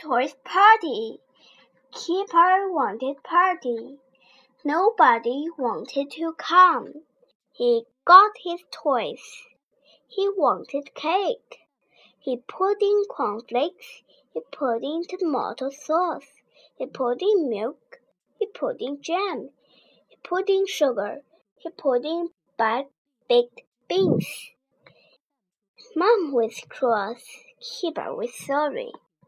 toys party. Kipper wanted party. Nobody wanted to come. He got his toys. He wanted cake. He put in cornflakes. He put in tomato sauce. He put in milk. He put in jam. He put in sugar. He put in baked beans. Mom was cross. Kipper was sorry.